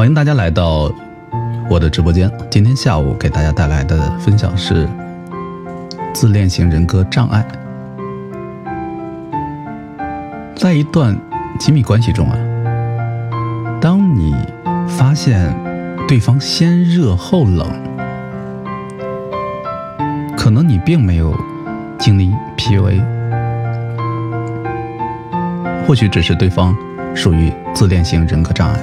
欢迎大家来到我的直播间。今天下午给大家带来的分享是自恋型人格障碍。在一段亲密关系中啊，当你发现对方先热后冷，可能你并没有经历 PUA，或许只是对方属于自恋型人格障碍。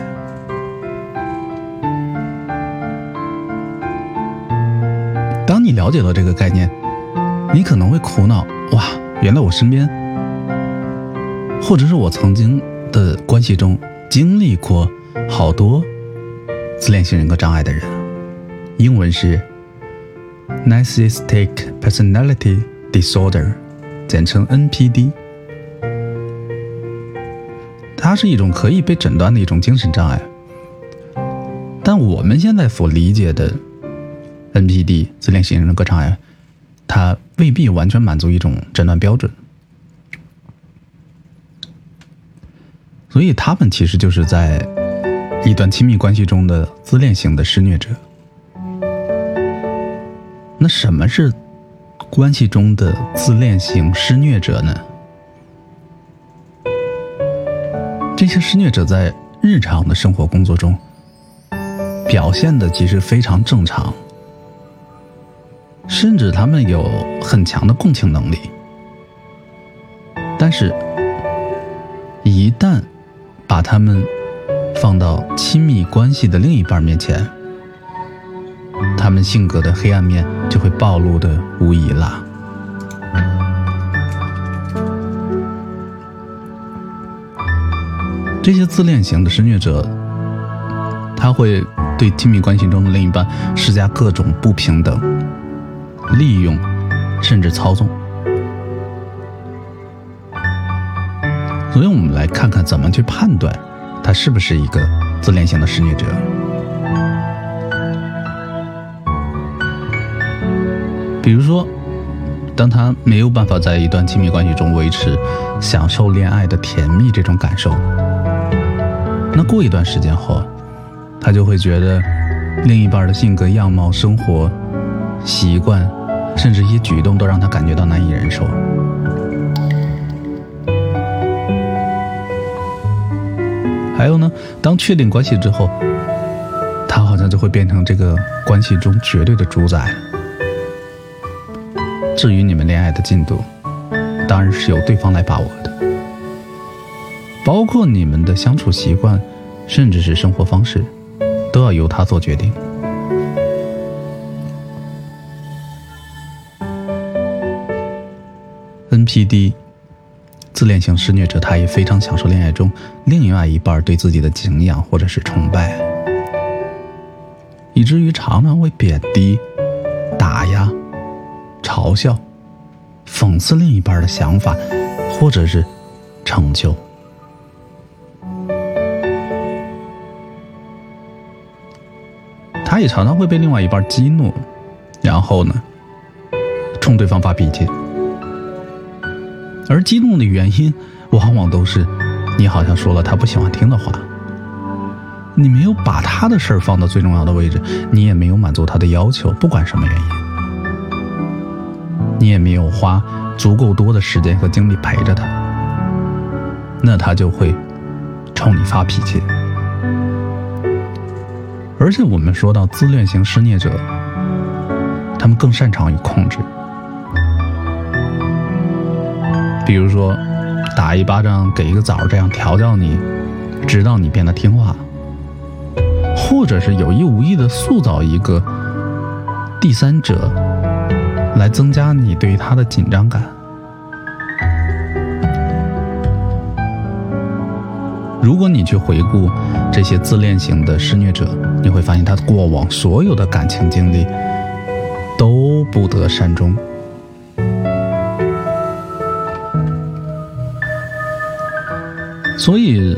了解到这个概念，你可能会苦恼：哇，原来我身边，或者是我曾经的关系中经历过好多自恋型人格障碍的人。英文是 Narcissistic Personality Disorder，简称 NPD。它是一种可以被诊断的一种精神障碍，但我们现在所理解的。NPD 自恋型人格障碍，它未必完全满足一种诊断标准，所以他们其实就是在一段亲密关系中的自恋型的施虐者。那什么是关系中的自恋型施虐者呢？这些施虐者在日常的生活工作中表现的其实非常正常。甚至他们有很强的共情能力，但是，一旦把他们放到亲密关系的另一半面前，他们性格的黑暗面就会暴露的无疑了。这些自恋型的施虐者，他会对亲密关系中的另一半施加各种不平等。利用，甚至操纵，所以我们来看看怎么去判断他是不是一个自恋型的施虐者。比如说，当他没有办法在一段亲密关系中维持享受恋爱的甜蜜这种感受，那过一段时间后，他就会觉得另一半的性格、样貌、生活习惯。甚至一些举动都让他感觉到难以忍受。还有呢，当确定关系之后，他好像就会变成这个关系中绝对的主宰。至于你们恋爱的进度，当然是由对方来把握的，包括你们的相处习惯，甚至是生活方式，都要由他做决定。NPD 自恋型施虐者，他也非常享受恋爱中另外一半对自己的敬仰或者是崇拜，以至于常常会贬低、打压、嘲笑、讽刺另一半的想法或者是成就。他也常常会被另外一半激怒，然后呢，冲对方发脾气。而激动的原因，往往都是你好像说了他不喜欢听的话，你没有把他的事儿放到最重要的位置，你也没有满足他的要求，不管什么原因，你也没有花足够多的时间和精力陪着他，那他就会冲你发脾气。而且我们说到自恋型施虐者，他们更擅长于控制。比如说，打一巴掌给一个枣，这样调教你，直到你变得听话；或者是有意无意的塑造一个第三者，来增加你对他的紧张感。如果你去回顾这些自恋型的施虐者，你会发现他过往所有的感情经历都不得善终。所以，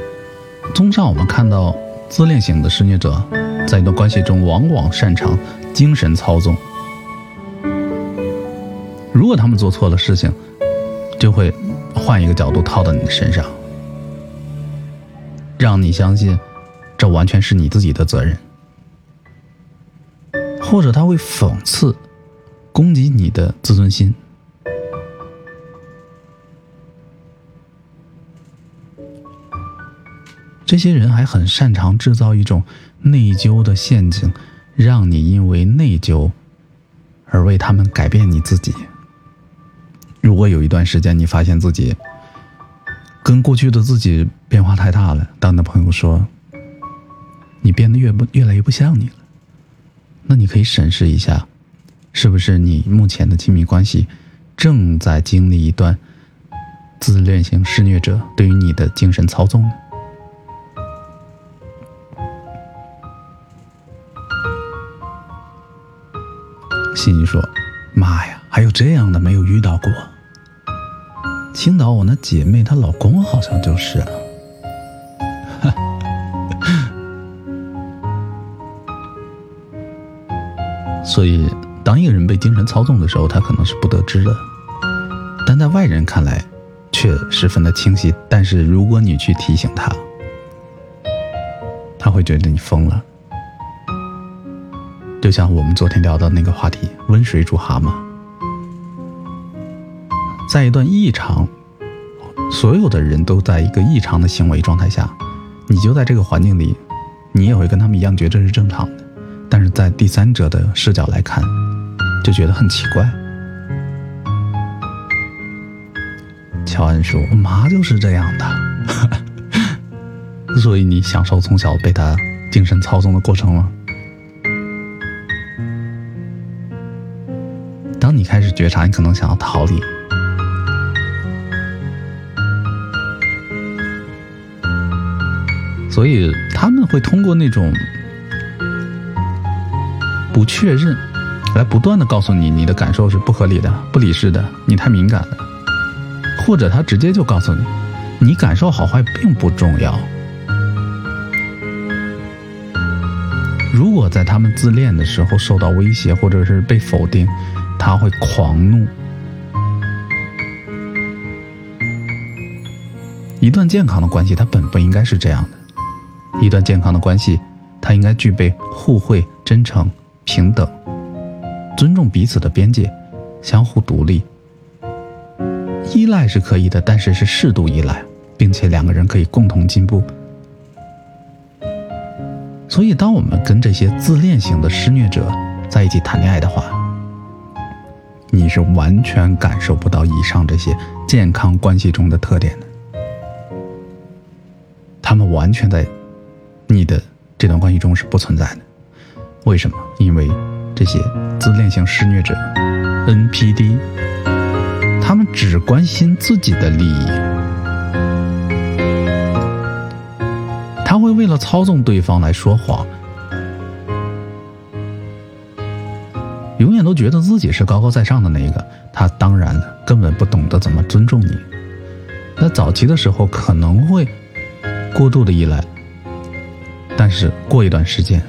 综上，我们看到自恋型的施虐者在一段关系中，往往擅长精神操纵。如果他们做错了事情，就会换一个角度套到你的身上，让你相信这完全是你自己的责任。或者他会讽刺、攻击你的自尊心。这些人还很擅长制造一种内疚的陷阱，让你因为内疚而为他们改变你自己。如果有一段时间你发现自己跟过去的自己变化太大了，当你的朋友说你变得越不越来越不像你了，那你可以审视一下，是不是你目前的亲密关系正在经历一段自恋型施虐者对于你的精神操纵呢？欣欣说：“妈呀，还有这样的没有遇到过。青岛我那姐妹她老公好像就是了。所以，当一个人被精神操纵的时候，他可能是不得知的，但在外人看来却十分的清晰。但是如果你去提醒他，他会觉得你疯了。”就像我们昨天聊的那个话题，温水煮蛤蟆。在一段异常，所有的人都在一个异常的行为状态下，你就在这个环境里，你也会跟他们一样觉得这是正常的。但是在第三者的视角来看，就觉得很奇怪。乔安说：“我妈就是这样的。” 所以你享受从小被她精神操纵的过程吗？你开始觉察，你可能想要逃离，所以他们会通过那种不确认，来不断的告诉你，你的感受是不合理的、不理智的，你太敏感了，或者他直接就告诉你，你感受好坏并不重要。如果在他们自恋的时候受到威胁，或者是被否定。他会狂怒。一段健康的关系，它本不应该是这样的。一段健康的关系，它应该具备互惠、真诚、平等、尊重彼此的边界，相互独立。依赖是可以的，但是是适度依赖，并且两个人可以共同进步。所以，当我们跟这些自恋型的施虐者在一起谈恋爱的话，你是完全感受不到以上这些健康关系中的特点的，他们完全在你的这段关系中是不存在的。为什么？因为这些自恋型施虐者 （NPD），他们只关心自己的利益，他会为了操纵对方来说谎。永远都觉得自己是高高在上的那一个，他当然了，根本不懂得怎么尊重你。那早期的时候可能会过度的依赖，但是过一段时间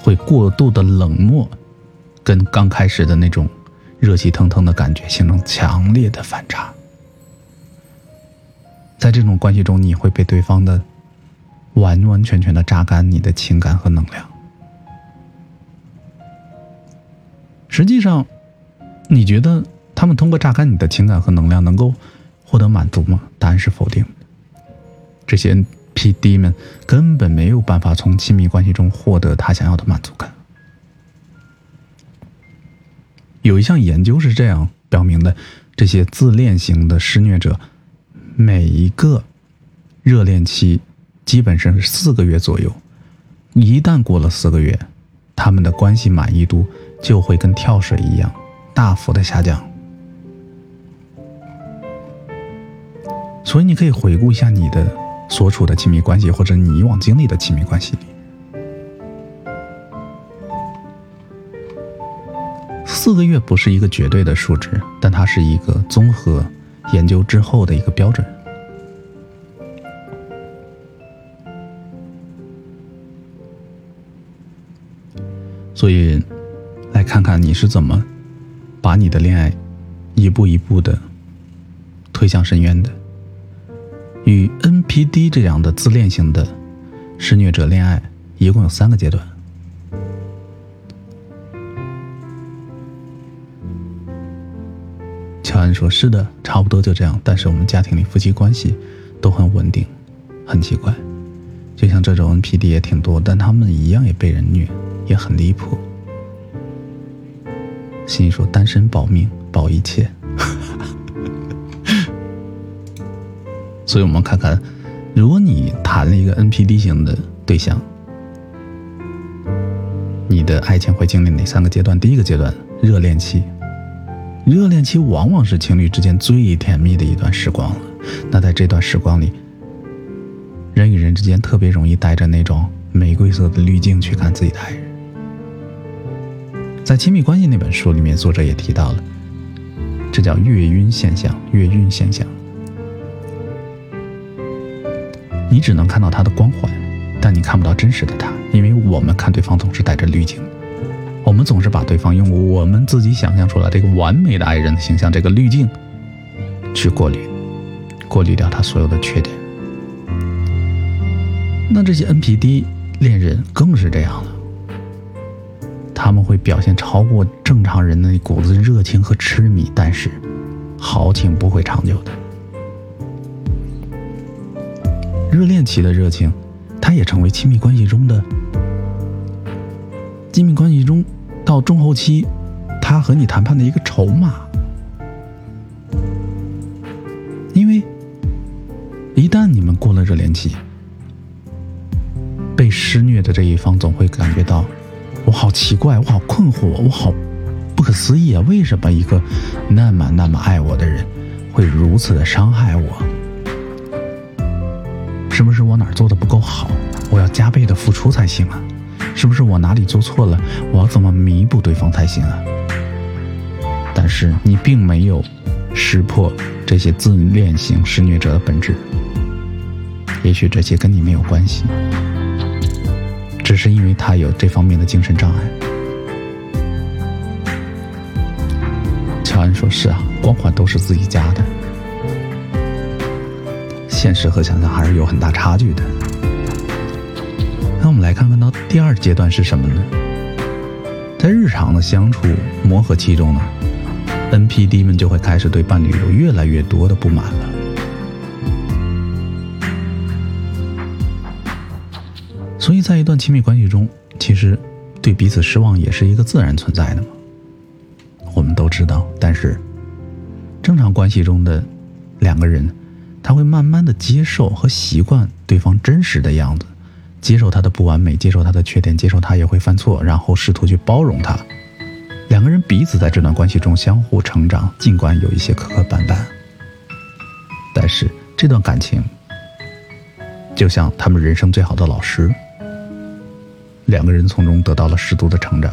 会过度的冷漠，跟刚开始的那种热气腾腾的感觉形成强烈的反差。在这种关系中，你会被对方的完完全全的榨干你的情感和能量。实际上，你觉得他们通过榨干你的情感和能量能够获得满足吗？答案是否定的。这些 PD 们根本没有办法从亲密关系中获得他想要的满足感。有一项研究是这样表明的：这些自恋型的施虐者，每一个热恋期基本上是四个月左右，一旦过了四个月，他们的关系满意度。就会跟跳水一样，大幅的下降。所以你可以回顾一下你的所处的亲密关系，或者你以往经历的亲密关系，四个月不是一个绝对的数值，但它是一个综合研究之后的一个标准。所以。看看你是怎么把你的恋爱一步一步的推向深渊的。与 NPD 这样的自恋型的施虐者恋爱一共有三个阶段。乔安说：“是的，差不多就这样。但是我们家庭里夫妻关系都很稳定，很奇怪。就像这种 NPD 也挺多，但他们一样也被人虐，也很离谱。”心说：“单身保命，保一切。”所以，我们看看，如果你谈了一个 NPD 型的对象，你的爱情会经历哪三个阶段？第一个阶段，热恋期。热恋期往往是情侣之间最甜蜜的一段时光了。那在这段时光里，人与人之间特别容易带着那种玫瑰色的滤镜去看自己的爱人。在亲密关系那本书里面，作者也提到了，这叫月晕现象。月晕现象，你只能看到他的光环，但你看不到真实的他，因为我们看对方总是带着滤镜。我们总是把对方用我们自己想象出来这个完美的爱人的形象这个滤镜去过滤，过滤掉他所有的缺点。那这些 NPD 恋人更是这样了，他们会表现超过正常人的那股子热情和痴迷，但是豪情不会长久的。热恋期的热情，它也成为亲密关系中的。亲密关系中，到中后期，他和你谈判的一个筹码，因为一旦你们过了热恋期，被施虐的这一方总会感觉到，我好奇怪，我好困惑，我好不可思议啊！为什么一个那么那么爱我的人，会如此的伤害我？是不是我哪做的不够好？我要加倍的付出才行啊！是不是我哪里做错了？我要怎么弥补对方才行啊？但是你并没有识破这些自恋型施虐者的本质。也许这些跟你没有关系，只是因为他有这方面的精神障碍。乔安说：“是啊，光环都是自己家的，现实和想象还是有很大差距的。”那我们来看看到第二阶段是什么呢？在日常的相处磨合期中呢，NPD 们就会开始对伴侣有越来越多的不满了。在一段亲密关系中，其实对彼此失望也是一个自然存在的嘛。我们都知道，但是正常关系中的两个人，他会慢慢的接受和习惯对方真实的样子。接受他的不完美，接受他的缺点，接受他也会犯错，然后试图去包容他。两个人彼此在这段关系中相互成长，尽管有一些磕磕绊绊，但是这段感情就像他们人生最好的老师，两个人从中得到了适度的成长。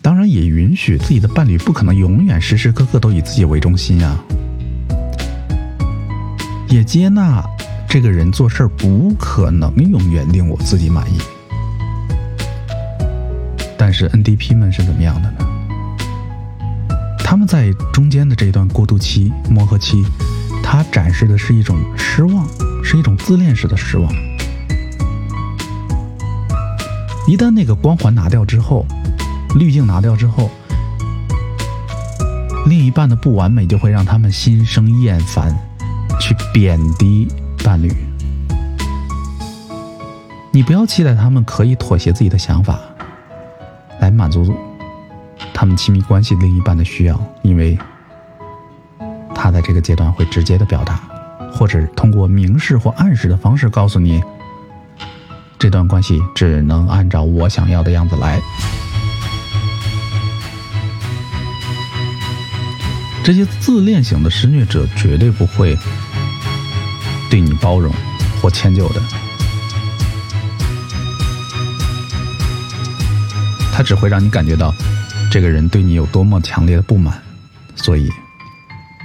当然，也允许自己的伴侣不可能永远时时刻刻都以自己为中心啊，也接纳。这个人做事儿不可能永远令我自己满意，但是 NDP 们是怎么样的呢？他们在中间的这一段过渡期、磨合期，他展示的是一种失望，是一种自恋式的失望。一旦那个光环拿掉之后，滤镜拿掉之后，另一半的不完美就会让他们心生厌烦，去贬低。伴侣，你不要期待他们可以妥协自己的想法，来满足他们亲密关系另一半的需要，因为他在这个阶段会直接的表达，或者通过明示或暗示的方式告诉你，这段关系只能按照我想要的样子来。这些自恋型的施虐者绝对不会。对你包容或迁就的，他只会让你感觉到这个人对你有多么强烈的不满，所以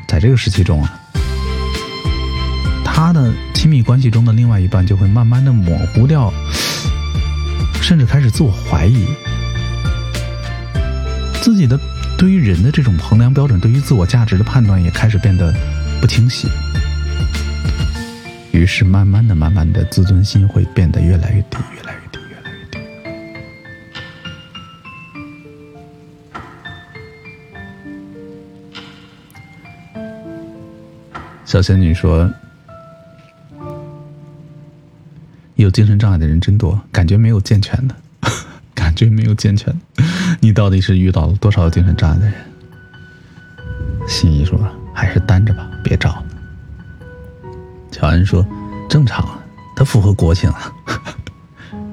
在这个时期中啊，他的亲密关系中的另外一半就会慢慢的模糊掉，甚至开始自我怀疑，自己的对于人的这种衡量标准，对于自我价值的判断也开始变得不清晰。于是慢慢的、慢慢的，自尊心会变得越来越低，越来越低，越来越低。小仙女说：“精神障碍的人真多，感觉没有健全的，感觉没有健全。你到底是遇到了多少精神障碍的人？”心怡说：“还是单着吧，别找了。”乔安说：“正常，他符合国情啊。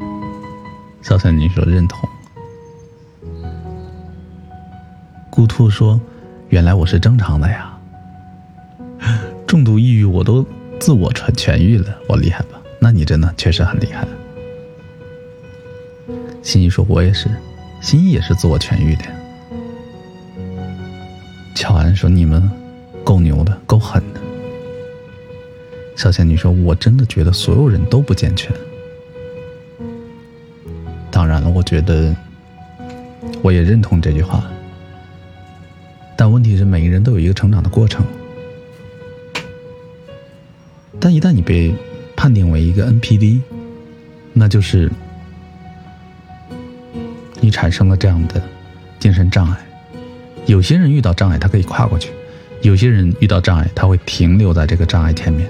”小三妮说：“认同。”孤兔说：“原来我是正常的呀，重度抑郁我都自我痊愈了，我厉害吧？那你真的确实很厉害。”心怡说：“我也是，心怡也是自我痊愈的。”乔安说：“你们够牛的，够狠的。”小仙女说：“我真的觉得所有人都不健全。当然了，我觉得我也认同这句话。但问题是，每个人都有一个成长的过程。但一旦你被判定为一个 NPD，那就是你产生了这样的精神障碍。有些人遇到障碍，他可以跨过去；有些人遇到障碍，他会停留在这个障碍前面。”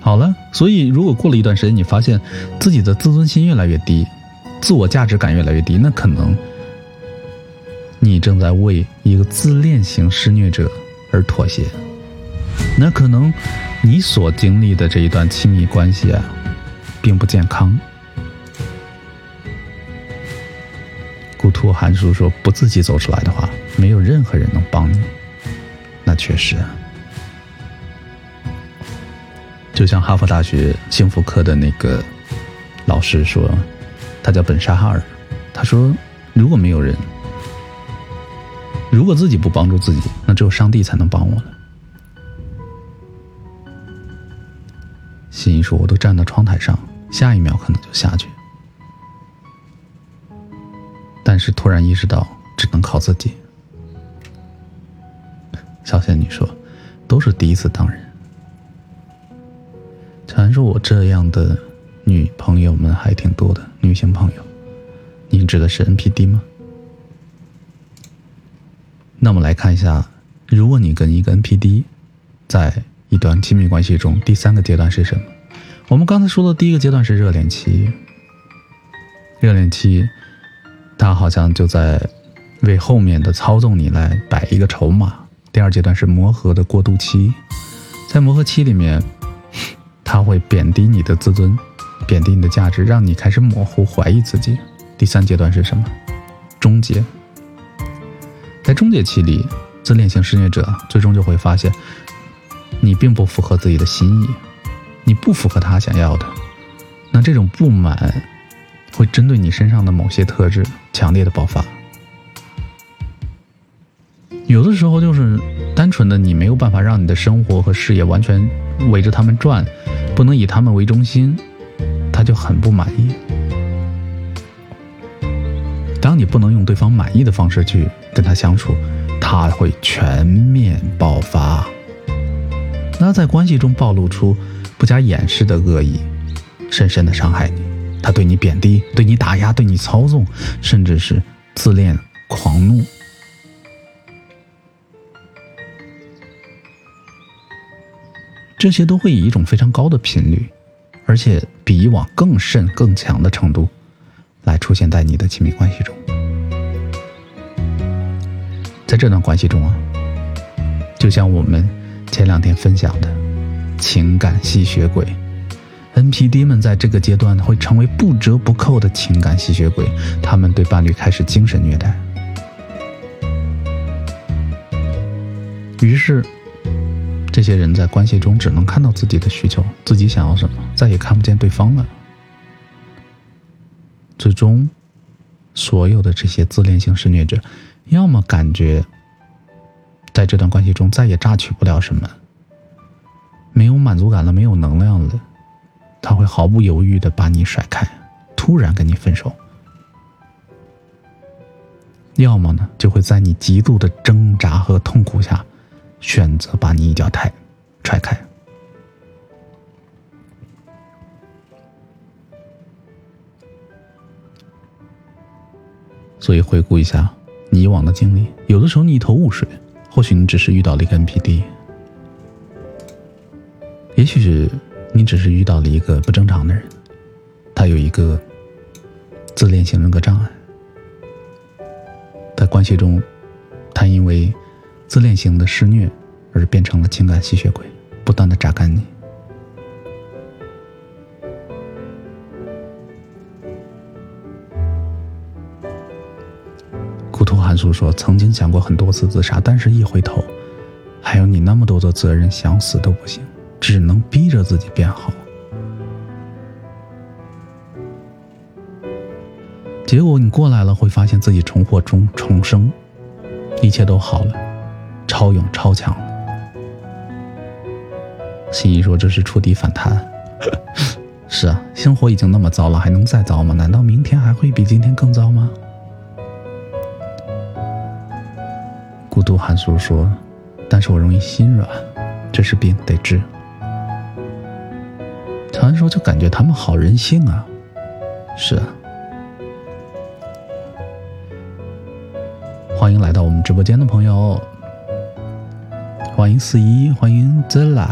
好了，所以如果过了一段时间，你发现自己的自尊心越来越低，自我价值感越来越低，那可能你正在为一个自恋型施虐者而妥协。那可能你所经历的这一段亲密关系啊，并不健康。古兔韩叔说：“不自己走出来的话，没有任何人能帮你。”那确实。就像哈佛大学幸福科的那个老师说，他叫本沙哈尔，他说：“如果没有人，如果自己不帮助自己，那只有上帝才能帮我了。”心怡说：“我都站到窗台上，下一秒可能就下去。”但是突然意识到，只能靠自己。小仙女说：“都是第一次当人。”传说我这样的女朋友们还挺多的，女性朋友，您指的是 NPD 吗？那么来看一下，如果你跟一个 NPD 在一段亲密关系中，第三个阶段是什么？我们刚才说的第一个阶段是热恋期，热恋期，他好像就在为后面的操纵你来摆一个筹码。第二阶段是磨合的过渡期，在磨合期里面。他会贬低你的自尊，贬低你的价值，让你开始模糊、怀疑自己。第三阶段是什么？终结。在终结期里，自恋型施虐者最终就会发现，你并不符合自己的心意，你不符合他想要的。那这种不满会针对你身上的某些特质强烈的爆发。有的时候就是单纯的你没有办法让你的生活和事业完全围着他们转。不能以他们为中心，他就很不满意。当你不能用对方满意的方式去跟他相处，他会全面爆发。那在关系中暴露出不加掩饰的恶意，深深的伤害你。他对你贬低，对你打压，对你操纵，甚至是自恋狂怒。这些都会以一种非常高的频率，而且比以往更甚、更强的程度，来出现在你的亲密关系中。在这段关系中啊，就像我们前两天分享的情感吸血鬼，NPD 们在这个阶段会成为不折不扣的情感吸血鬼，他们对伴侣开始精神虐待，于是。这些人在关系中只能看到自己的需求，自己想要什么，再也看不见对方了。最终，所有的这些自恋型施虐者，要么感觉在这段关系中再也榨取不了什么，没有满足感了，没有能量了，他会毫不犹豫的把你甩开，突然跟你分手；要么呢，就会在你极度的挣扎和痛苦下。选择把你一脚踹踹开。所以回顾一下你以往的经历，有的时候你一头雾水，或许你只是遇到了一个 NPD，也许你只是遇到了一个不正常的人，他有一个自恋型人格障碍，在关系中，他因为自恋型的施虐而变成了情感吸血鬼，不断的榨干你。韩素说：“曾经想过很多次自杀，但是一回头，还有你那么多的责任，想死都不行，只能逼着自己变好。结果你过来了，会发现自己重获重重生，一切都好了，超勇超强。”心怡说：“这是触底反弹。”是啊，生活已经那么糟了，还能再糟吗？难道明天还会比今天更糟吗？孤独韩素说：“但是我容易心软，这是病，得治。”常说就感觉他们好人性啊，是啊。欢迎来到我们直播间的朋友，欢迎四一，欢迎 Zela。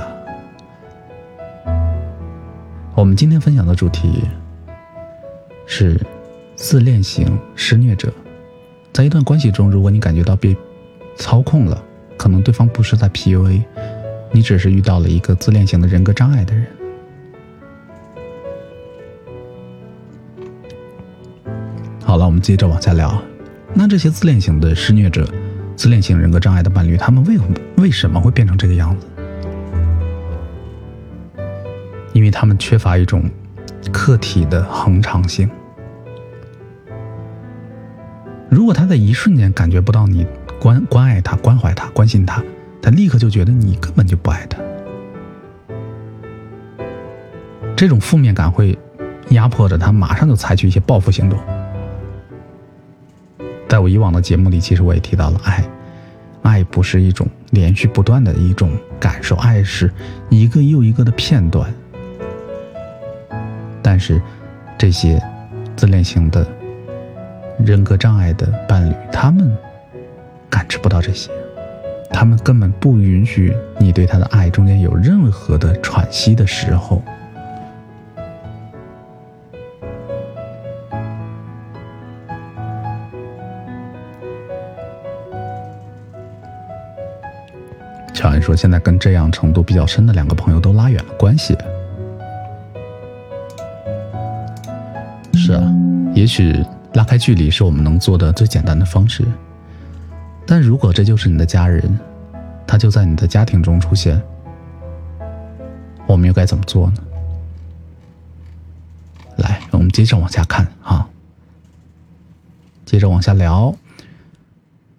我们今天分享的主题是自恋型施虐者，在一段关系中，如果你感觉到被操控了，可能对方不是在 PUA，你只是遇到了一个自恋型的人格障碍的人。好了，我们接着往下聊。那这些自恋型的施虐者、自恋型人格障碍的伴侣，他们为为什么会变成这个样子？因为他们缺乏一种客体的恒常性。如果他在一瞬间感觉不到你。关关爱他，关怀他，关心他，他立刻就觉得你根本就不爱他。这种负面感会压迫着他，马上就采取一些报复行动。在我以往的节目里，其实我也提到了，爱，爱不是一种连续不断的一种感受，爱是一个又一个的片段。但是，这些自恋型的人格障碍的伴侣，他们。感知不到这些，他们根本不允许你对他的爱中间有任何的喘息的时候。乔安说：“现在跟这样程度比较深的两个朋友都拉远了关系。”是啊，也许拉开距离是我们能做的最简单的方式。但如果这就是你的家人，他就在你的家庭中出现，我们又该怎么做呢？来，我们接着往下看啊，接着往下聊。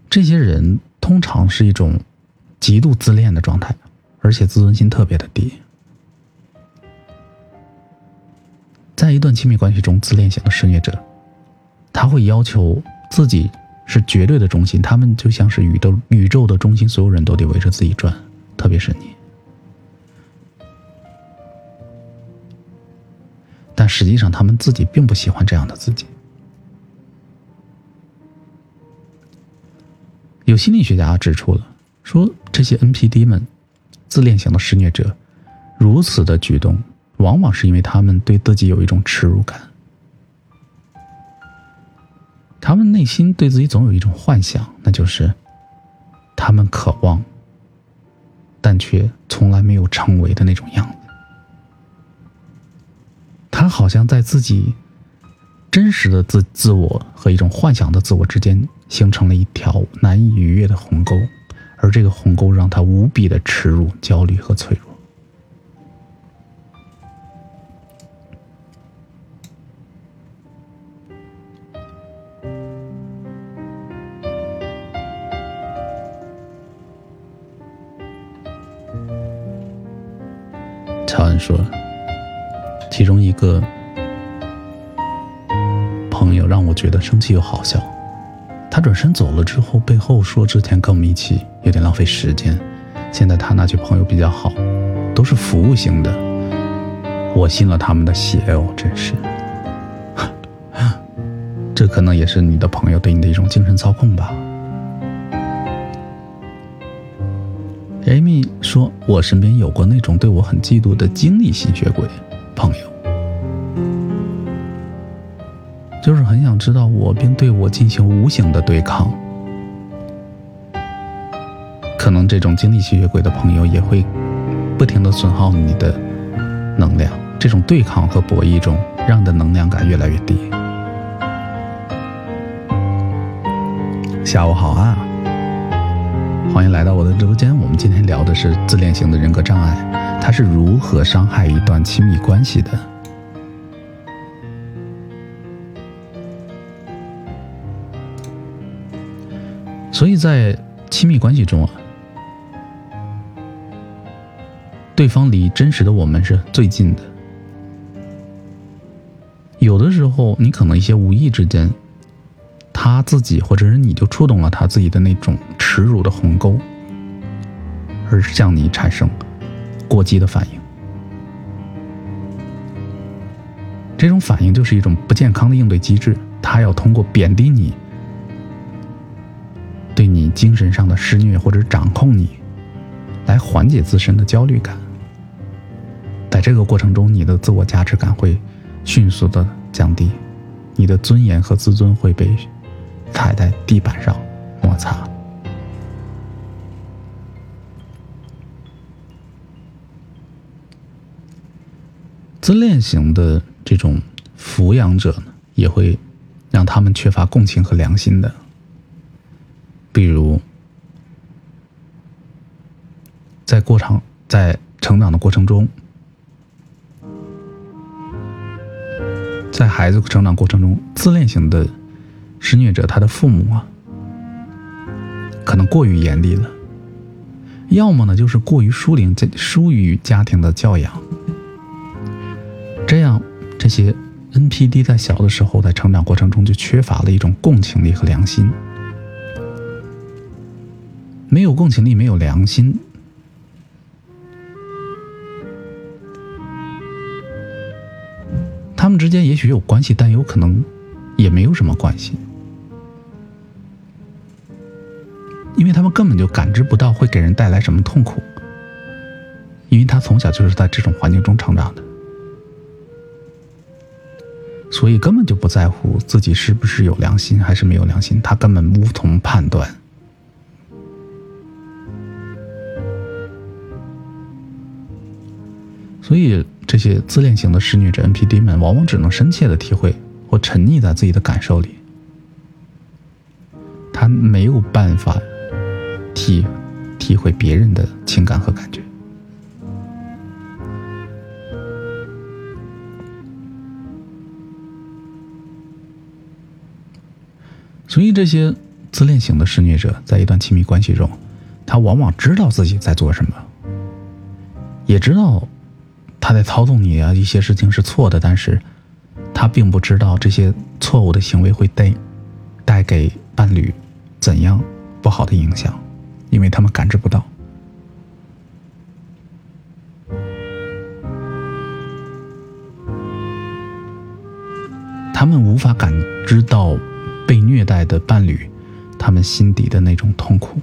这些人通常是一种极度自恋的状态，而且自尊心特别的低。在一段亲密关系中，自恋型的施虐者，他会要求自己。是绝对的中心，他们就像是宇宙宇宙的中心，所有人都得围着自己转，特别是你。但实际上，他们自己并不喜欢这样的自己。有心理学家指出了，说这些 NPD 们，自恋型的施虐者，如此的举动，往往是因为他们对自己有一种耻辱感。他们内心对自己总有一种幻想，那就是他们渴望，但却从来没有成为的那种样子。他好像在自己真实的自自我和一种幻想的自我之间形成了一条难以逾越的鸿沟，而这个鸿沟让他无比的耻辱、焦虑和脆弱。乔恩说：“其中一个朋友让我觉得生气又好笑。他转身走了之后，背后说之前跟我们一起有点浪费时间，现在他那群朋友比较好，都是服务型的，我信了他们的邪哦，真是。这可能也是你的朋友对你的一种精神操控吧。Amy 说：“我身边有过那种对我很嫉妒的经历吸血鬼朋友，就是很想知道我，并对我进行无形的对抗。可能这种经历吸血鬼的朋友也会不停的损耗你的能量，这种对抗和博弈中，让你的能量感越来越低。”下午好啊，欢迎来到我的直播间。我们今天聊的是自恋型的人格障碍，它是如何伤害一段亲密关系的。所以在亲密关系中啊，对方离真实的我们是最近的。有的时候，你可能一些无意之间。他自己，或者是你就触动了他自己的那种耻辱的鸿沟，而向你产生过激的反应。这种反应就是一种不健康的应对机制，他要通过贬低你，对你精神上的施虐或者掌控你，来缓解自身的焦虑感。在这个过程中，你的自我价值感会迅速的降低，你的尊严和自尊会被。踩在地板上摩擦。自恋型的这种抚养者呢，也会让他们缺乏共情和良心的。比如，在过程在成长的过程中，在孩子成长过程中，自恋型的。施虐者他的父母啊，可能过于严厉了，要么呢就是过于疏离疏于家庭的教养，这样这些 NPD 在小的时候在成长过程中就缺乏了一种共情力和良心，没有共情力，没有良心，他们之间也许有关系，但有可能也没有什么关系。因为他们根本就感知不到会给人带来什么痛苦，因为他从小就是在这种环境中成长的，所以根本就不在乎自己是不是有良心还是没有良心，他根本无从判断。所以这些自恋型的施虐者 NPD 们，往往只能深切的体会或沉溺在自己的感受里，他没有办法。体体会别人的情感和感觉，所以这些自恋型的施虐者在一段亲密关系中，他往往知道自己在做什么，也知道他在操纵你啊，一些事情是错的，但是他并不知道这些错误的行为会带带给伴侣怎样不好的影响。因为他们感知不到，他们无法感知到被虐待的伴侣，他们心底的那种痛苦。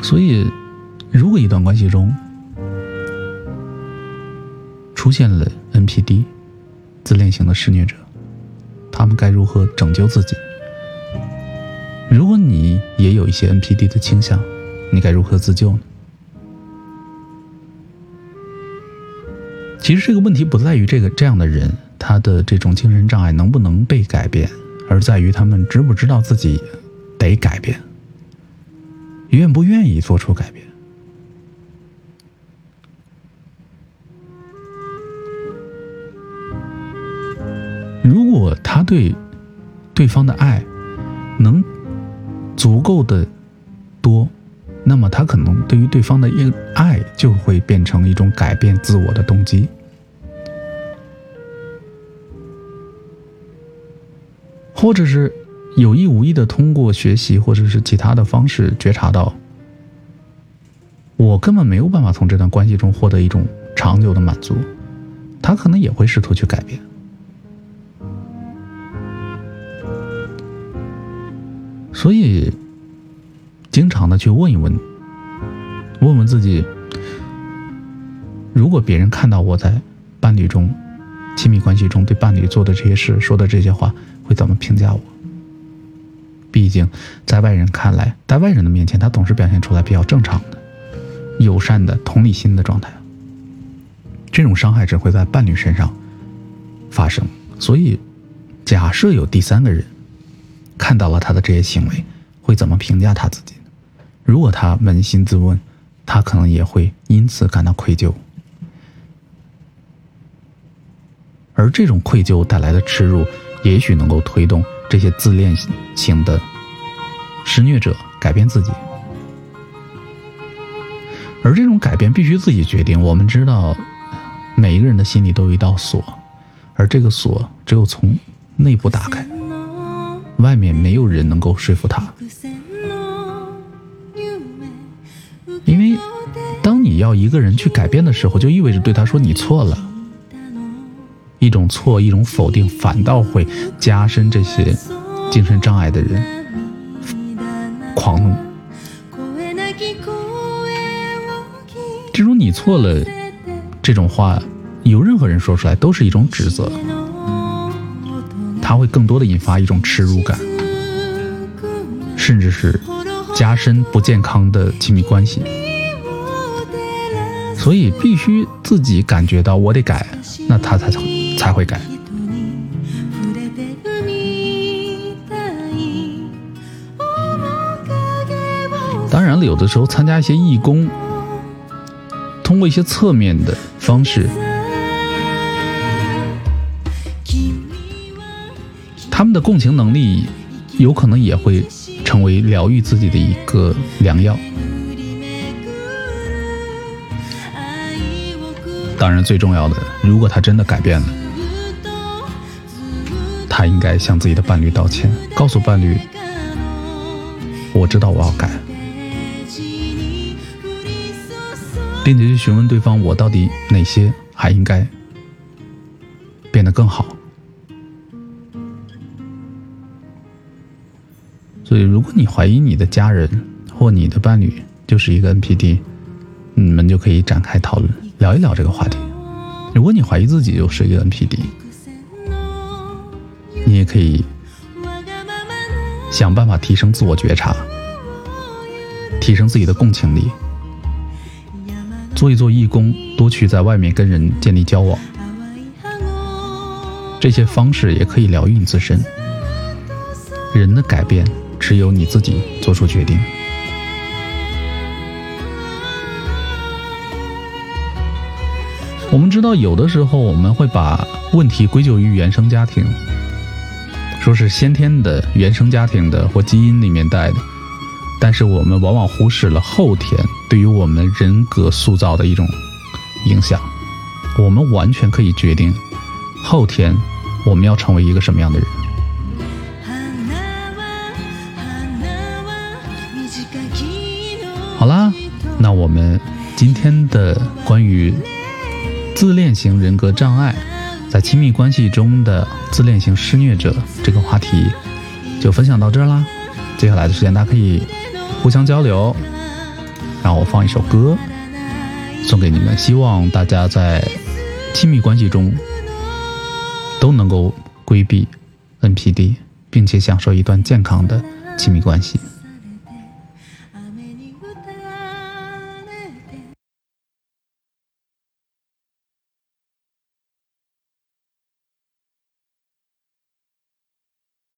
所以，如果一段关系中出现了 NPD 自恋型的施虐者，他们该如何拯救自己？如果你也有一些 NPD 的倾向，你该如何自救呢？其实这个问题不在于这个这样的人他的这种精神障碍能不能被改变，而在于他们知不知道自己得改变，愿不愿意做出改变。如果他对对方的爱能。足够的多，那么他可能对于对方的一爱就会变成一种改变自我的动机，或者是有意无意的通过学习或者是其他的方式觉察到，我根本没有办法从这段关系中获得一种长久的满足，他可能也会试图去改变。所以，经常的去问一问，问问自己，如果别人看到我在伴侣中、亲密关系中对伴侣做的这些事、说的这些话，会怎么评价我？毕竟，在外人看来，在外人的面前，他总是表现出来比较正常的、友善的、同理心的状态。这种伤害只会在伴侣身上发生。所以，假设有第三个人看到了他的这些行为，会怎么评价他自己？如果他扪心自问，他可能也会因此感到愧疚。而这种愧疚带来的耻辱，也许能够推动。这些自恋型的施虐者改变自己，而这种改变必须自己决定。我们知道，每一个人的心里都有一道锁，而这个锁只有从内部打开，外面没有人能够说服他。因为当你要一个人去改变的时候，就意味着对他说你错了。一种错，一种否定，反倒会加深这些精神障碍的人狂怒。这种“你错了”这种话，有任何人说出来都是一种指责，他会更多的引发一种耻辱感，甚至是加深不健康的亲密关系。所以必须自己感觉到我得改，那他才才。才会改。当然了，有的时候参加一些义工，通过一些侧面的方式，的共情能力有可能也会成为疗愈自己的一个良药。当然，最重要的，如果他真的改变了。他应该向自己的伴侣道歉，告诉伴侣：“我知道我要改，并且去询问对方，我到底哪些还应该变得更好。”以，如果你怀疑你的家人或你的伴侣就是一个 NPD，你们就可以展开讨论，聊一聊这个话题。如果你怀疑自己就是一个 NPD，你也可以想办法提升自我觉察，提升自己的共情力，做一做义工，多去在外面跟人建立交往，这些方式也可以疗愈你自身。人的改变只有你自己做出决定。我们知道，有的时候我们会把问题归咎于原生家庭。说是先天的原生家庭的或基因里面带的，但是我们往往忽视了后天对于我们人格塑造的一种影响。我们完全可以决定后天我们要成为一个什么样的人。我们今天的关于自恋型人格障碍。在亲密关系中的自恋型施虐者这个话题就分享到这儿啦。接下来的时间大家可以互相交流，让我放一首歌送给你们，希望大家在亲密关系中都能够规避 NPD，并且享受一段健康的亲密关系。